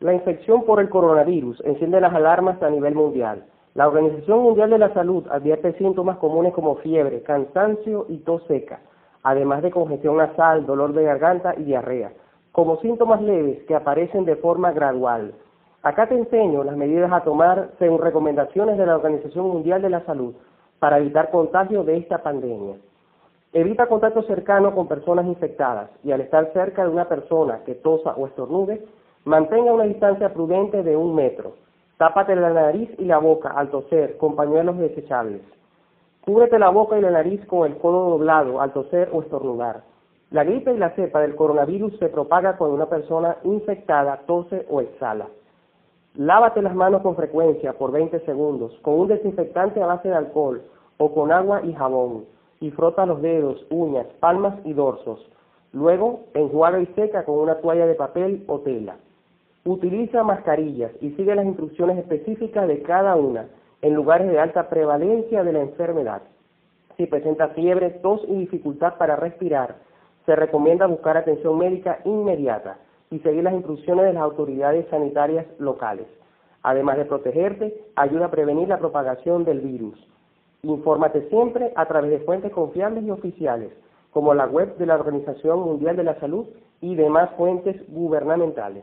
La infección por el coronavirus enciende las alarmas a nivel mundial. La Organización Mundial de la Salud advierte síntomas comunes como fiebre, cansancio y tos seca, además de congestión nasal, dolor de garganta y diarrea, como síntomas leves que aparecen de forma gradual. Acá te enseño las medidas a tomar según recomendaciones de la Organización Mundial de la Salud para evitar contagio de esta pandemia. Evita contacto cercano con personas infectadas y al estar cerca de una persona que tosa o estornude, mantenga una distancia prudente de un metro. Tápate la nariz y la boca al toser con pañuelos desechables. Cúbrete la boca y la nariz con el codo doblado al toser o estornudar. La gripe y la cepa del coronavirus se propaga cuando una persona infectada tose o exhala. Lávate las manos con frecuencia por 20 segundos con un desinfectante a base de alcohol o con agua y jabón y frota los dedos, uñas, palmas y dorsos. Luego, enjuaga y seca con una toalla de papel o tela. Utiliza mascarillas y sigue las instrucciones específicas de cada una en lugares de alta prevalencia de la enfermedad. Si presenta fiebre, tos y dificultad para respirar, se recomienda buscar atención médica inmediata y seguir las instrucciones de las autoridades sanitarias locales. Además de protegerte, ayuda a prevenir la propagación del virus. Infórmate siempre a través de fuentes confiables y oficiales, como la web de la Organización Mundial de la Salud y demás fuentes gubernamentales.